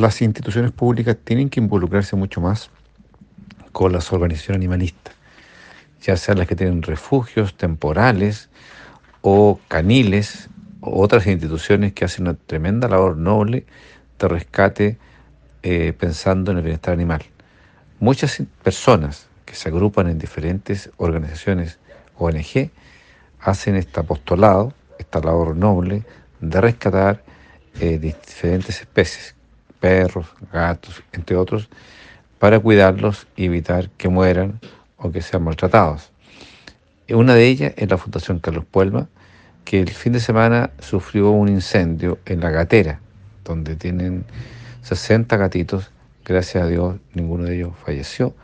las instituciones públicas tienen que involucrarse mucho más con las organizaciones animalistas, ya sean las que tienen refugios temporales o caniles o otras instituciones que hacen una tremenda labor noble de rescate eh, pensando en el bienestar animal. Muchas personas que se agrupan en diferentes organizaciones ONG hacen este apostolado, esta labor noble de rescatar eh, diferentes especies, perros, gatos, entre otros, para cuidarlos y evitar que mueran o que sean maltratados. Una de ellas es la Fundación Carlos Puelma, que el fin de semana sufrió un incendio en la gatera, donde tienen 60 gatitos. Gracias a Dios, ninguno de ellos falleció.